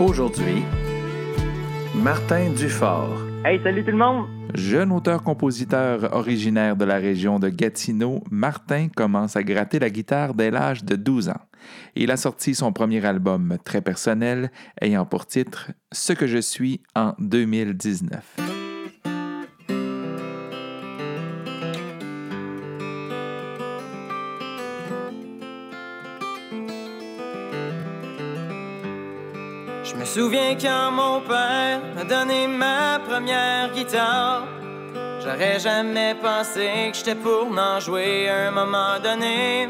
Aujourd'hui, Martin Dufort. Hey, salut tout le monde! Jeune auteur-compositeur originaire de la région de Gatineau, Martin commence à gratter la guitare dès l'âge de 12 ans. Il a sorti son premier album très personnel, ayant pour titre Ce que je suis en 2019. Je me souviens quand mon père m'a donné ma première guitare. J'aurais jamais pensé que j'étais pour m'en jouer à un moment donné.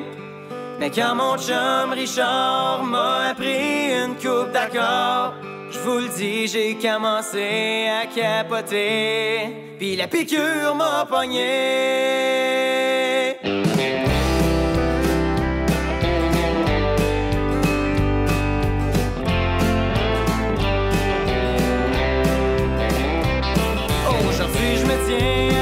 Mais quand mon chum Richard m'a appris une coupe d'accords, je vous le dis, j'ai commencé à capoter. Puis la piqûre m'a pogné. Aujourd'hui,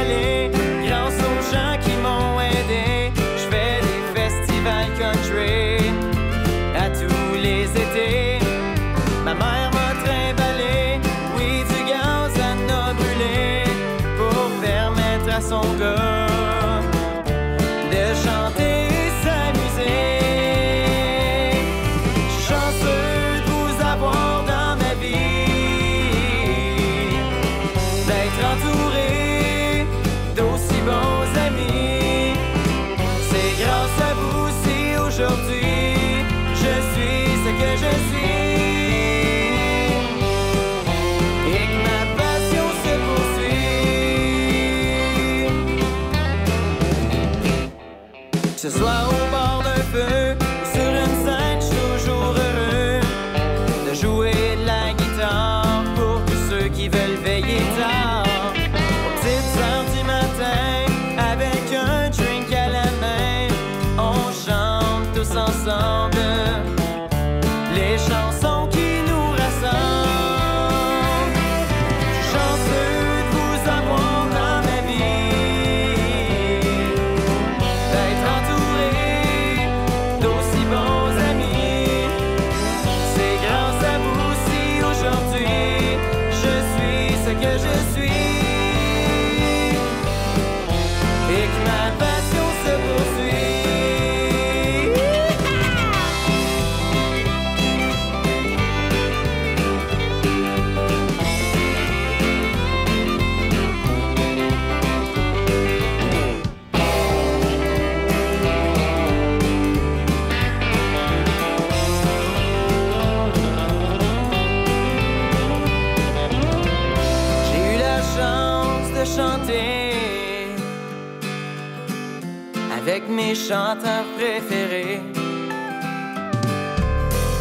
avec mes chanteurs préférés.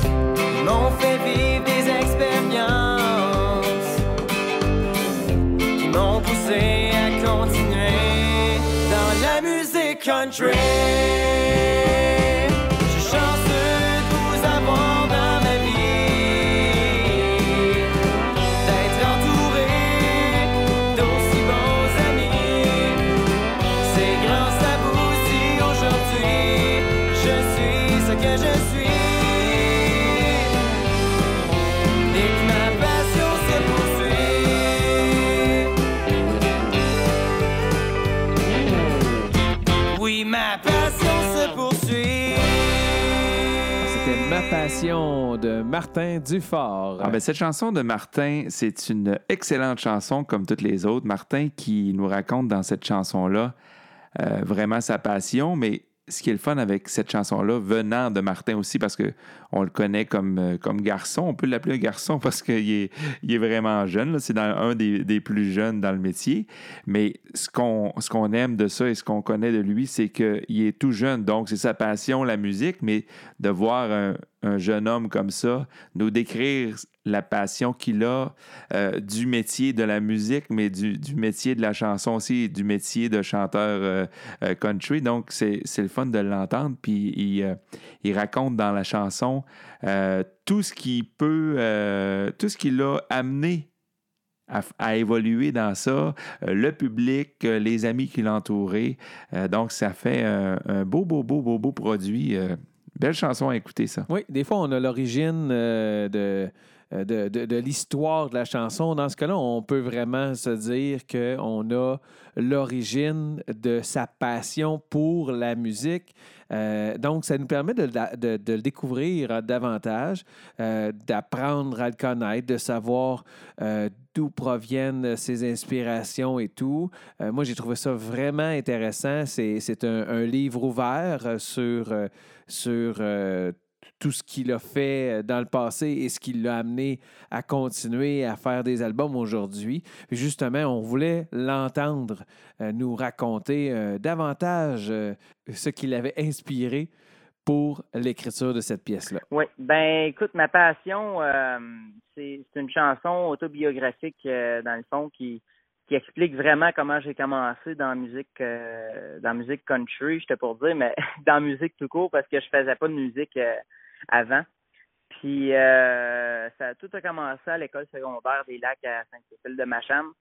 Ils m'ont fait vivre des expériences qui m'ont poussé à continuer dans la musique country. Passion se poursuit. C'était Ma passion de Martin Dufort. Ah ben, cette chanson de Martin, c'est une excellente chanson comme toutes les autres. Martin qui nous raconte dans cette chanson-là euh, vraiment sa passion, mais ce qui est le fun avec cette chanson-là, venant de Martin aussi, parce qu'on le connaît comme, euh, comme garçon, on peut l'appeler un garçon parce qu'il est, il est vraiment jeune, c'est un des, des plus jeunes dans le métier, mais ce qu'on, ce qu'on aime de ça et ce qu'on connaît de lui, c'est qu'il est tout jeune, donc c'est sa passion, la musique, mais de voir un, un jeune homme comme ça, nous décrire la passion qu'il a euh, du métier de la musique, mais du, du, métier de la chanson aussi, du métier de chanteur euh, euh, country. Donc, c'est le fun de l'entendre. Puis, il, il, raconte dans la chanson tout ce qui peut, tout ce qu'il a amené à, évoluer dans ça, le public, les amis qui l'entouraient. donc, ça fait un beau, beau, beau, beau, beau produit. Belle chanson à écouter, ça. Oui, des fois, on a l'origine euh, euh, de, de, l'histoire de la chanson. Dans ce cas-là, on peut vraiment se dire qu'on a l'origine de sa passion pour la musique. Euh, donc, ça nous permet de, le découvrir davantage, d'apprendre à le connaître, de savoir d'où proviennent ses inspirations et tout. moi, j'ai trouvé ça vraiment intéressant. C'est un, un, livre ouvert sur sur euh, tout ce qu'il a fait euh, dans le passé et ce qui l'a amené à continuer à faire des albums aujourd'hui. Justement, on voulait l'entendre euh, nous raconter davantage ce qui l'avait inspiré pour l'écriture de cette pièce-là. Oui, ben écoute, ma passion, c'est une chanson autobiographique dans le fond qui qui explique vraiment comment j'ai commencé dans la musique euh, dans musique country, j'étais pour dire, mais dans la musique tout court parce que je faisais pas de musique euh, avant. Puis euh, ça tout a commencé à l'école secondaire des Lacs à Saint-Cécile de Macham.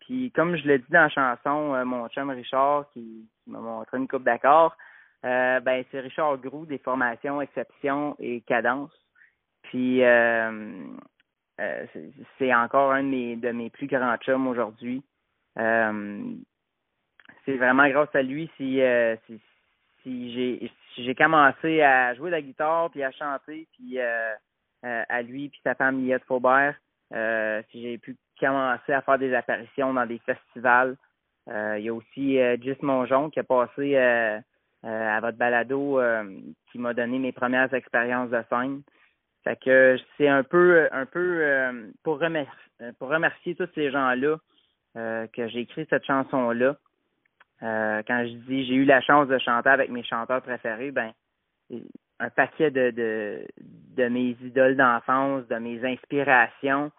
Puis comme je l'ai dit dans la chanson, mon chum Richard qui, m'a montré une coupe d'accords, ben c'est Richard Grou des formations Exception et Cadence. Puis c'est encore un de mes, plus grands chums aujourd'hui. Euh, c'est vraiment grâce à lui si, euh, si, si j'ai j'ai commencé à jouer de la guitare puis à chanter puis euh, à lui puis sa femme Liette Faubert. Si j'ai pu commencer à faire des apparitions dans des festivals. Il y a aussi Gis Monjon qui a passé à votre balado qui m'a donné mes premières expériences de scène. Fait que c'est un peu un peu pour remercier tous ces gens là euh, que j'ai écrit cette chanson-là. Euh, quand je dis j'ai eu la chance de chanter avec mes chanteurs préférés, ben un paquet de, de, de mes idoles d'enfance, de mes inspirations.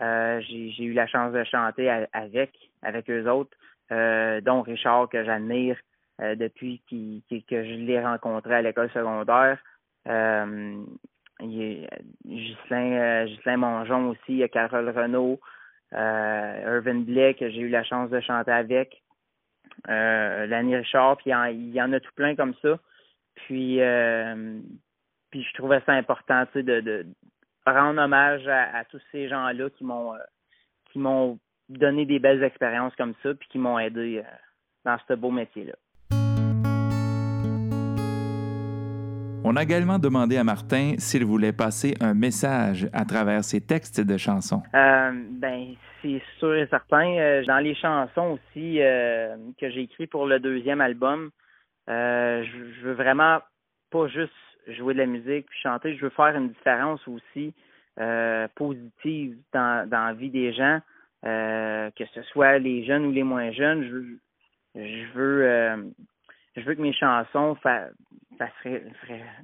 Euh, j'ai eu la chance de chanter avec, avec eux autres, dont Richard que j'admire depuis que je l'ai rencontré à l'école secondaire. Euh, il Ghislain, Mongeon aussi, Carole Renault, euh, Irvin Blake, j'ai eu la chance de chanter avec. Euh, Richard, puis il y, en, a tout plein comme ça. Puis, euh, puis je trouvais ça important de, de rendre hommage à, tous ces gens-là qui m'ont euh, qui m'ont donné des belles expériences comme ça, puis qui m'ont aidé dans ce beau métier-là. On a également demandé à Martin s'il voulait passer un message à travers ses textes de chansons. Euh, ben, c'est sûr et certain. Euh, dans les chansons aussi euh, que j'ai écrites pour le deuxième album, je, veux vraiment pas juste jouer de la musique puis chanter. Je veux faire une différence aussi positive dans, dans la vie des gens, que ce soit les jeunes ou les moins jeunes. Je, je veux je veux que mes chansons fassent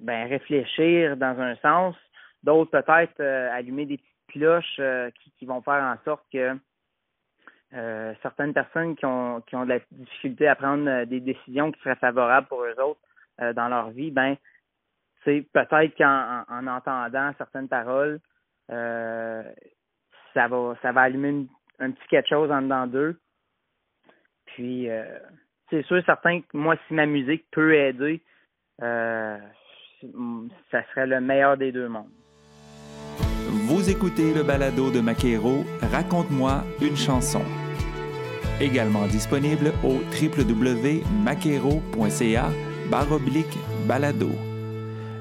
ben, réfléchir dans un sens, d'autres peut-être euh, allumer des petites cloches euh, qui, vont faire en sorte que euh, certaines personnes qui ont, qui ont de la difficulté à prendre des décisions qui seraient favorables pour eux autres dans leur vie, ben c'est peut-être qu'en en, entendant certaines paroles, ça va ça va allumer un petit quelque chose en dedans d'eux. Puis c'est sûr certain que moi, si ma musique peut aider, euh, ça serait le meilleur des deux mondes. Vous écoutez le balado de Maquero, Raconte-moi une chanson. Également disponible au www.maquero.ca baroblique balado.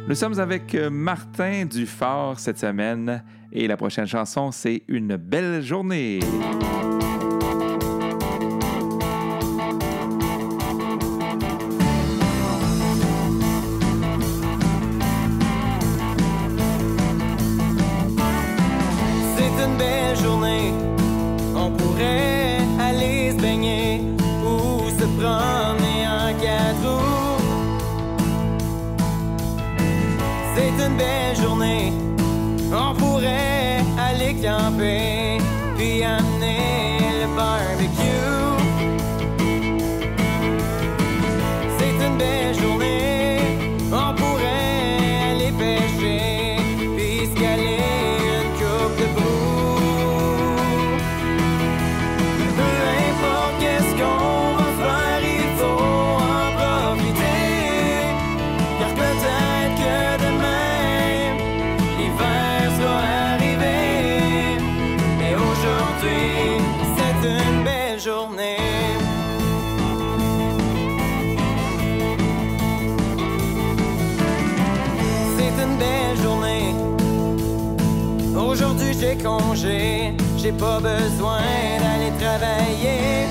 Nous sommes avec Martin Dufort cette semaine et la prochaine chanson, c'est Une belle journée. une belle journée, on pourrait aller se baigner ou se promener en quatre roues. C'est une belle journée, on pourrait aller camper. J'ai pas besoin d'aller travailler.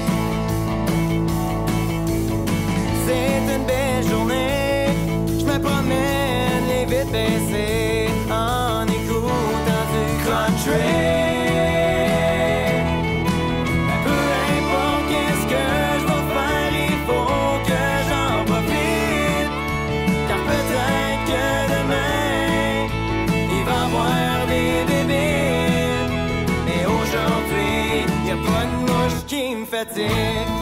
C'est une belle journée, je me promène les vitres baissées en écoutant du country. Me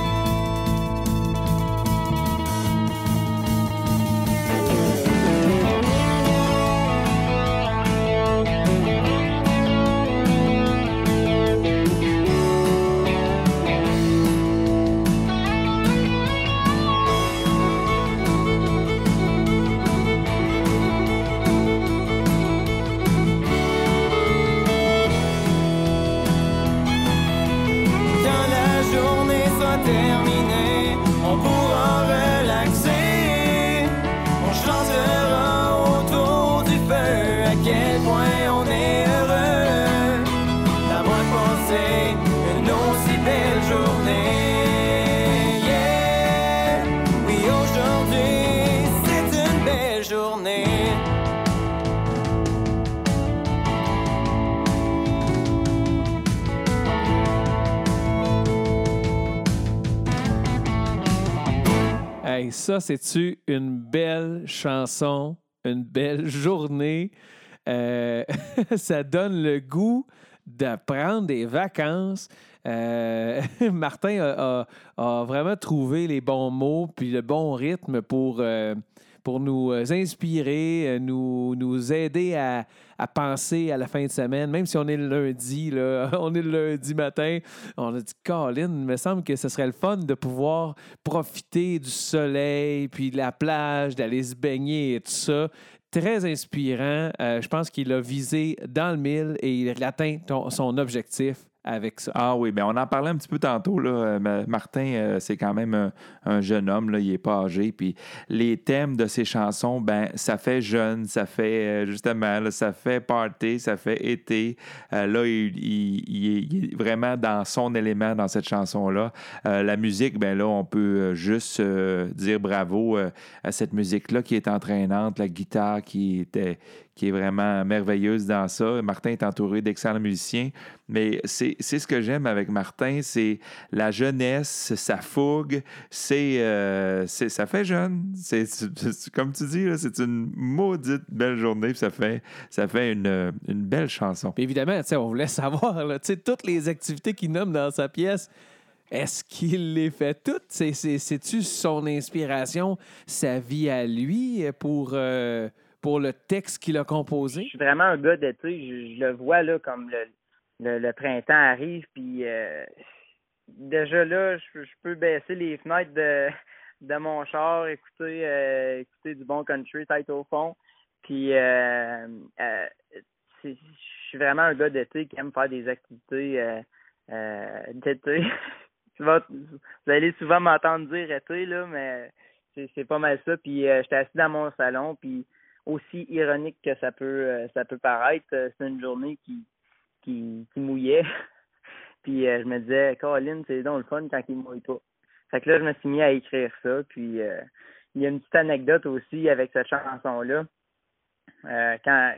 Ça, c'est-tu une belle chanson, une belle journée? Euh, ça donne le goût de prendre des vacances. Euh, Martin a, vraiment trouvé les bons mots puis le bon rythme pour, euh, pour nous inspirer, nous, nous aider à, à penser à la fin de semaine. Même si on est le lundi, on est le lundi matin, on a dit, Colin, il me semble que ce serait le fun de pouvoir profiter du soleil, puis de la plage, d'aller se baigner et tout ça. Très inspirant. Euh, je pense qu'il a visé dans le mille et il atteint ton- son objectif Ah oui, bien, on en parlait un petit peu tantôt. Euh, Ma- Martin, euh, c'est quand même un, un jeune homme, là, il n'est pas âgé. Puis les thèmes de ses chansons, ben, ça fait jeune, ça fait euh, justement, ça fait party, ça fait été. Euh, là, il, est, vraiment dans son élément dans cette chanson-là. Euh, la musique, ben là, on peut euh, juste euh, dire bravo euh, à cette musique-là qui est entraînante, la guitare qui était qui est vraiment merveilleuse dans ça. Martin est entouré d'excellents musiciens, mais c'est ce que j'aime avec Martin, c'est la jeunesse, sa fougue, c'est euh, ça fait jeune. C'est comme tu dis, c'est une maudite belle journée, ça fait ça fait une, une belle chanson. Évidemment, on voulait savoir, toutes les activités qu'il nomme dans sa pièce, est-ce qu'il les fait toutes? C'est- c'est- C'est-tu son inspiration, sa vie à lui pour, euh, pour le texte qu'il a Je composé? suis vraiment un gars d'été. Je, je le vois là comme le, le, printemps arrive, puis euh, déjà là, je, je peux baisser les fenêtres de, de mon char, écouter, euh, écouter du bon country tête au fond. Puis euh, euh, je suis vraiment un gars d'été qui aime faire des activités d'été. Vous allez souvent m'entendre dire été, là, mais c'est pas mal ça. Puis j'étais assis dans mon salon, puis aussi ironique que ça peut euh, ça peut paraître, euh, c'est une journée qui qui, qui mouillait. puis euh, je me disais, Colin, c'est donc le fun quand il mouille pas. Fait que là, je me suis mis à écrire ça. Puis euh, il y a une petite anecdote aussi avec cette chanson-là. Euh, quand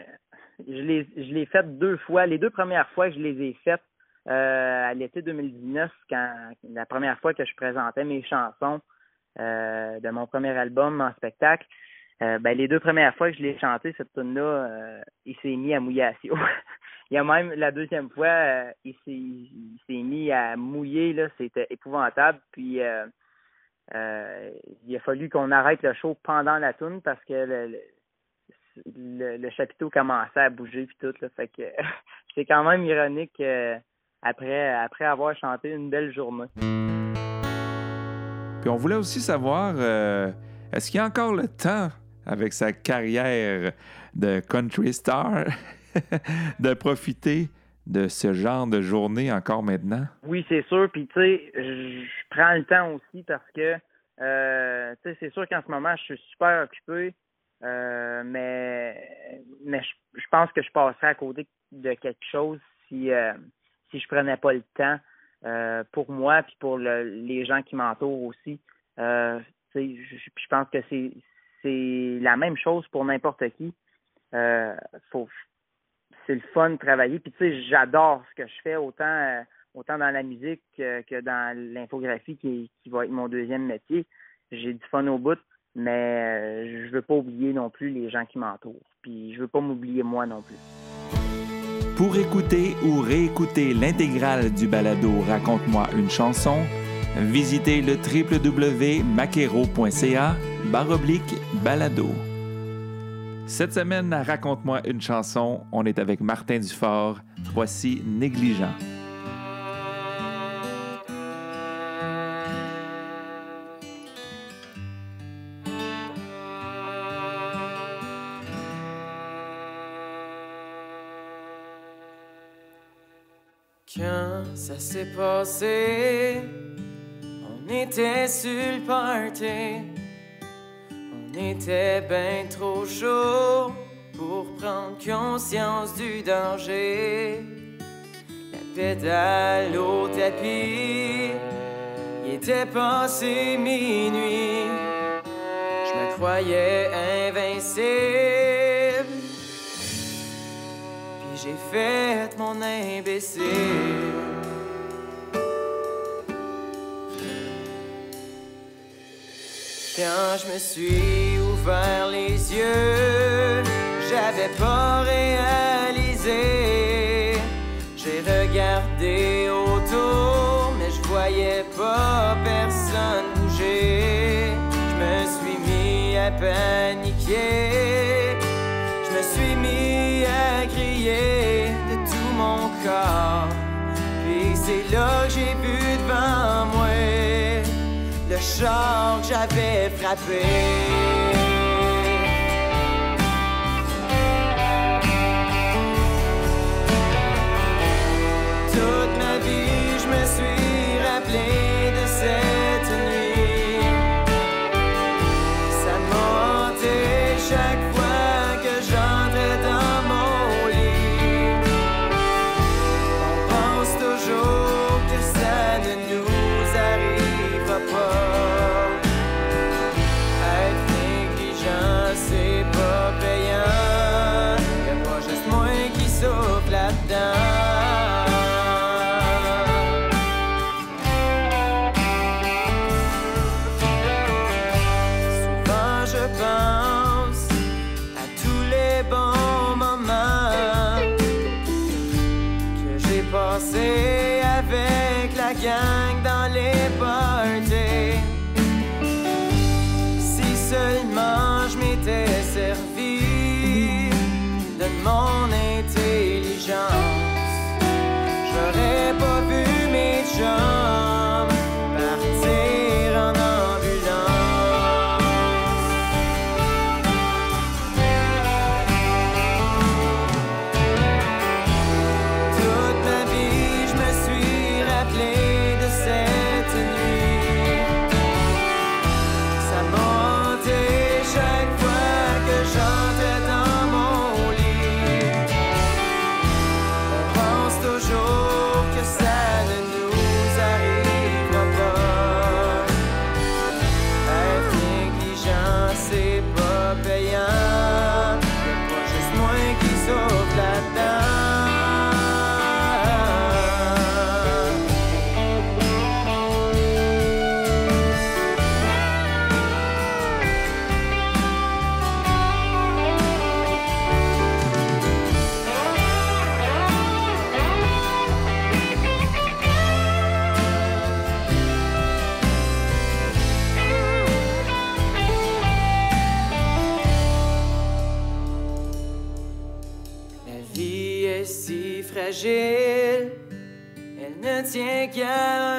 je l'ai je l'ai faite deux fois, les deux premières fois que je les ai faites euh, à l'été 2019, quand la première fois que je présentais mes chansons de mon premier album en spectacle. Euh, ben, les deux premières fois que je l'ai chanté, cette tune-là, euh, il s'est mis à mouiller à il y a même la deuxième fois, euh, il s'est mis à mouiller, là, c'était épouvantable. Puis il a fallu qu'on arrête le show pendant la tune parce que le, le, chapiteau commençait à bouger puis tout. Fait que c'est quand même ironique après, après avoir chanté une belle journée. Puis on voulait aussi savoir, est-ce qu'il y a encore le temps avec sa carrière de country star, de profiter de ce genre de journée encore maintenant? Oui, c'est sûr. Puis, tu sais, je prends le temps aussi parce que, euh, tu sais, c'est sûr qu'en ce moment, je suis super occupé, euh, mais, mais je, pense que je passerais à côté de quelque chose si, euh, si je prenais pas le temps pour moi puis pour les gens qui m'entourent aussi. je, je pense que c'est c'est la même chose pour n'importe qui. Euh, c'est le fun de travailler. Puis tu sais, j'adore ce que je fais autant euh, autant dans la musique que, dans l'infographie qui, va être mon deuxième métier. J'ai du fun au bout, mais euh, je veux pas oublier non plus les gens qui m'entourent. Puis je veux pas m'oublier moi non plus. Pour écouter ou réécouter l'intégrale du balado Raconte-moi une chanson, visitez le www.maquero.ca baroblique balado. Cette semaine, Raconte-moi une chanson, on est avec Martin Dufort. Voici Négligent. Quand ça s'est passé, on était sur le party était bien trop chaud pour prendre conscience du danger. La pédale au tapis, il était passé minuit. Je me croyais invincible. Puis j'ai fait mon imbécile. Quand je me suis ouvert les yeux, j'avais pas réalisé. J'ai regardé autour, mais je voyais pas personne bouger. Je me suis mis à paniquer. Je me suis mis à crier de tout mon corps. Puis c'est là que j'ai vu devant moi le char que j'avais frappé. good man.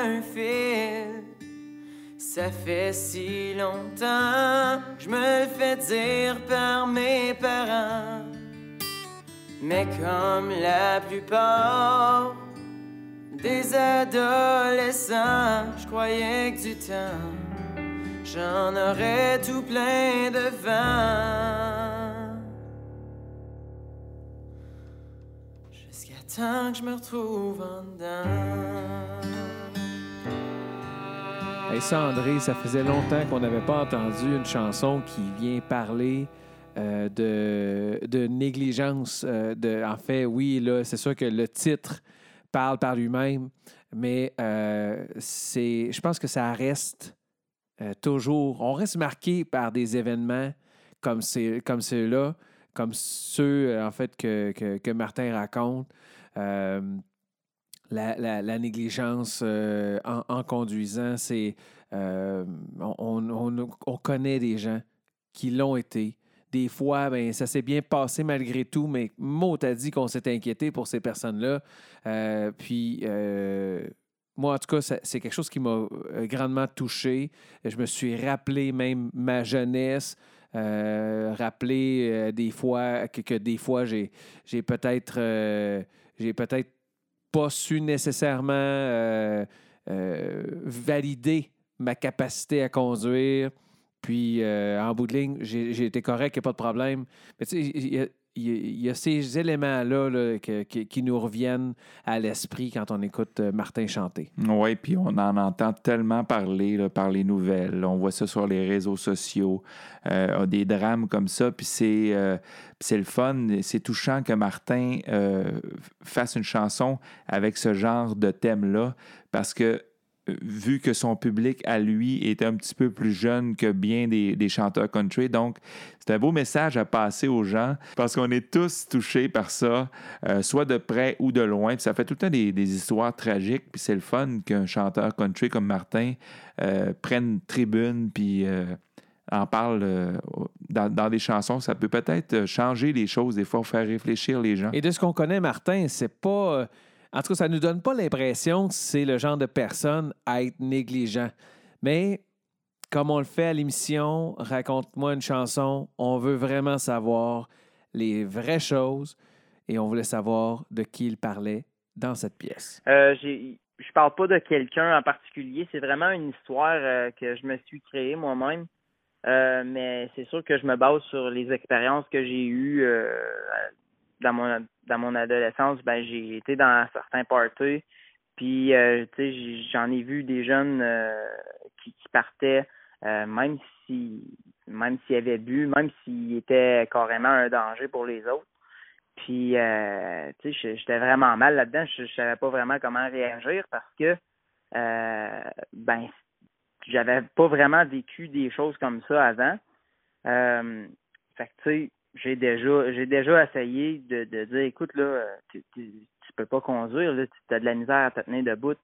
Un fil. Ça fait si longtemps, je me le fais dire par mes parents. Mais comme la plupart des adolescents, je croyais que du temps, j'en aurais tout plein de vent. Jusqu'à temps que je me retrouve en dedans. Hey, ça, André, ça faisait longtemps qu'on n'avait pas entendu une chanson qui vient parler euh, de, de négligence. euh, de, en fait, oui, là, c'est sûr que le titre parle par lui-même, mais euh, c'est, je pense que ça reste toujours. On reste marqué par des événements comme, ces, comme ceux-là, comme ceux, en fait, que, que Martin raconte. La, la- négligence euh, en, en conduisant, c'est. euh, on, on- on connaît des gens qui l'ont été. Des fois, ben, ça s'est bien passé malgré tout, mais mot t'a dit qu'on s'est inquiété pour ces personnes-là. Euh, puis, moi, en tout cas, c'est quelque chose qui m'a grandement touché. Je me suis rappelé même ma jeunesse, rappelé des fois que, que des fois j'ai peut-être j'ai peut-être pas su nécessairement euh, euh, valider ma capacité à conduire. Puis, euh, en bout de ligne, j'ai été correct, il n'y a pas de problème. Mais tu sais, il y a, ces éléments-là là, qui, nous reviennent à l'esprit quand on écoute euh, Martin chanter. Oui, puis on en entend tellement parler par les nouvelles. On voit ça sur les réseaux sociaux, euh, des drames comme ça. Puis c'est, euh, puis c'est le fun, c'est touchant que Martin fasse une chanson avec ce genre de thème-là, parce que vu que son public à lui est un petit peu plus jeune que bien des, chanteurs country, donc c'est un beau message à passer aux gens, parce qu'on est tous touchés par ça, euh, soit de près ou de loin. Puis ça fait tout le temps des, histoires tragiques. Puis c'est le fun qu'un chanteur country comme Martin euh, prenne tribune puis euh, en parle euh, dans, dans des chansons. Ça peut peut-être changer les choses, des fois, faire réfléchir les gens. Et de ce qu'on connaît, Martin, c'est pas. En tout cas, ça ne nous donne pas l'impression que c'est le genre de personne à être négligent. Mais comme on le fait à l'émission, raconte-moi une chanson, on veut vraiment savoir les vraies choses et on voulait savoir de qui il parlait dans cette pièce. Euh, je parle pas de quelqu'un en particulier. C'est vraiment une histoire euh, que je me suis créée moi-même. Euh, mais c'est sûr que je me base sur les expériences que j'ai eues euh, dans mon dans mon adolescence. Ben j'ai été dans certains parties, puis euh, tu sais j'en ai vu des jeunes euh, qui, partaient euh, même si même s'ils avaient bu, même s'ils étaient carrément un danger pour les autres. Puis, euh, tu sais, j'étais vraiment mal là-dedans. Je, je savais pas vraiment comment réagir parce que, ben, j'avais pas vraiment vécu des choses comme ça avant. Fait tu sais, j'ai déjà, j'ai déjà essayé de, de dire, écoute, là, tu, tu, peux pas conduire, là, tu as de la misère à te tenir debout.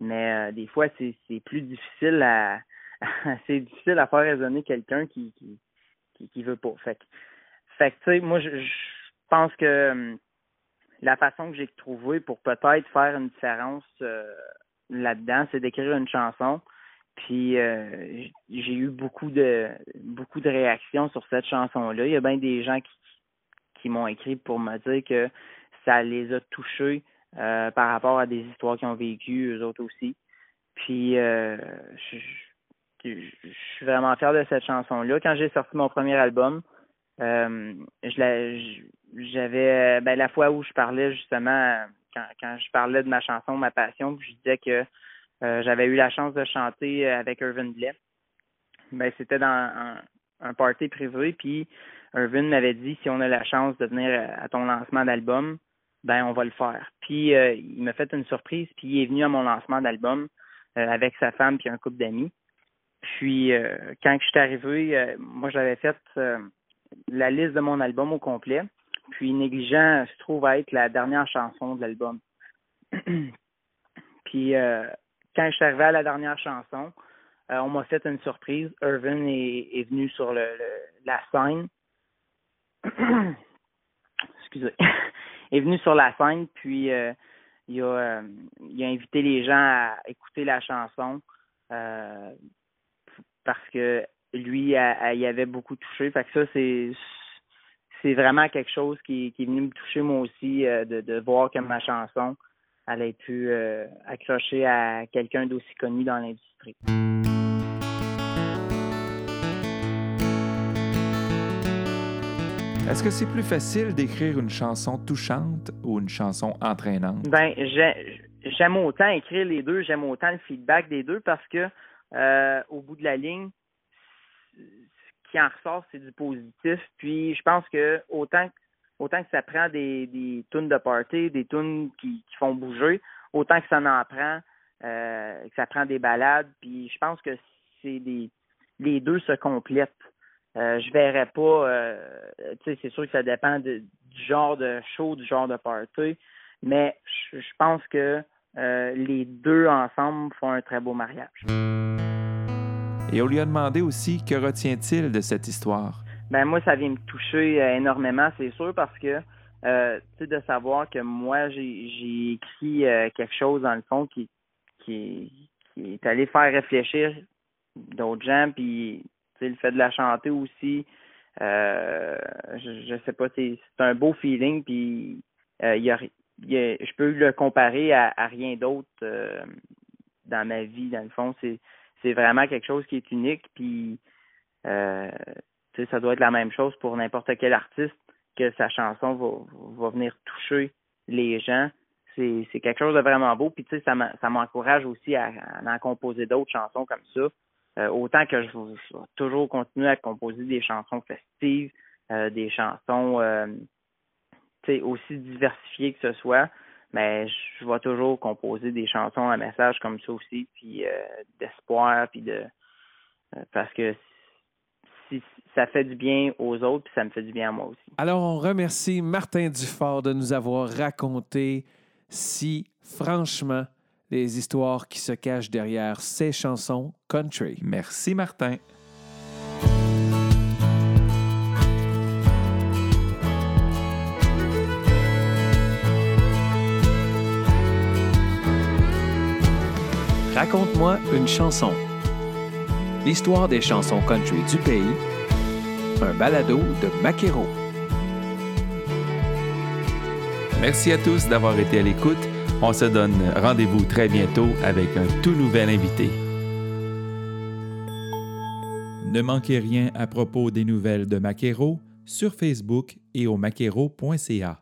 Mais euh, des fois, c'est, c'est plus difficile à, c'est difficile à faire raisonner quelqu'un qui, qui, qui, veut pas. Fait que, fait que, tu sais, moi, je, pense que hum, la façon que j'ai trouvé pour peut-être faire une différence euh, là-dedans, c'est d'écrire une chanson. Puis euh, j'ai eu beaucoup de beaucoup de réactions sur cette chanson-là. Il y a bien des gens qui, qui m'ont écrit pour me dire que ça les a touchés euh, par rapport à des histoires qu'ils ont vécues, eux autres aussi. Puis euh, je, suis vraiment fier de cette chanson-là. Quand j'ai sorti mon premier album, je j'avais ben, la fois où je parlais justement quand, quand je parlais de ma chanson, ma passion, je disais que euh, j'avais eu la chance de chanter avec Irvin Blais. Ben, c'était dans un, party privé, puis Irvin m'avait dit si on a la chance de venir à ton lancement d'album, ben on va le faire. Puis euh, il m'a fait une surprise, puis il est venu à mon lancement d'album euh, avec sa femme puis un couple d'amis. Puis euh, quand je suis arrivé, euh, moi j'avais fait euh, la liste de mon album au complet. Puis Négligent se trouve à être la dernière chanson de l'album. puis euh, quand je suis arrivé à la dernière chanson, euh, on m'a fait une surprise. Irvin est, venu sur le, la scène. Excusez. est venu sur la scène, puis il a, il a invité les gens à écouter la chanson parce que lui, il avait beaucoup touché. Fait que ça, c'est vraiment quelque chose qui, qui, est venu me toucher moi aussi, de, de voir que ma chanson elle ait pu accrocher à quelqu'un d'aussi connu dans l'industrie. Est-ce que c'est plus facile d'écrire une chanson touchante ou une chanson entraînante? Ben, j'aime autant écrire les deux, j'aime autant le feedback des deux parce que euh, au bout de la ligne, ce qui en ressort, c'est du positif. Puis je pense que autant autant que ça prend des, des tunes de party, des tunes qui, qui font bouger, autant que ça en prend, euh, que ça prend des balades. Puis je pense que c'est des les deux se complètent. Euh, je verrais pas, euh, tu sais, c'est sûr que ça dépend du genre de show, du genre de party, mais je, pense que les deux ensemble font un très beau mariage. Et on lui a demandé aussi que retient-il de cette histoire? Ben moi, ça vient me toucher énormément, c'est sûr, parce que tu sais, de savoir que moi, j'ai écrit quelque chose dans le fond qui, qui, qui est allé faire réfléchir d'autres gens, puis le fait de la chanter aussi, euh, je, sais pas, c'est un beau feeling, puis euh, y a, je peux le comparer à, rien d'autre euh, dans ma vie, dans le fond. C'est vraiment quelque chose qui est unique, puis ça doit être la même chose pour n'importe quel artiste que sa chanson va, va venir toucher les gens. C'est quelque chose de vraiment beau, puis tu sais, ça m'encourage aussi à, à en composer d'autres chansons comme ça. Euh, autant que je vais toujours continuer à composer des chansons festives, euh, des chansons euh, aussi diversifiées que ce soit, mais je vais toujours composer des chansons à message comme ça aussi, puis d'espoir, puis de parce que si ça fait du bien aux autres, puis ça me fait du bien à moi aussi. Alors, on remercie Martin Dufort de nous avoir raconté si franchement les histoires qui se cachent derrière ces chansons country. Merci Martin. Raconte-moi une chanson. L'histoire des chansons country du pays. Un balado de Maquero. Merci à tous d'avoir été à l'écoute. On se donne rendez-vous très bientôt avec un tout nouvel invité. Ne manquez rien à propos des nouvelles de Maquero sur Facebook et au maquero.ca.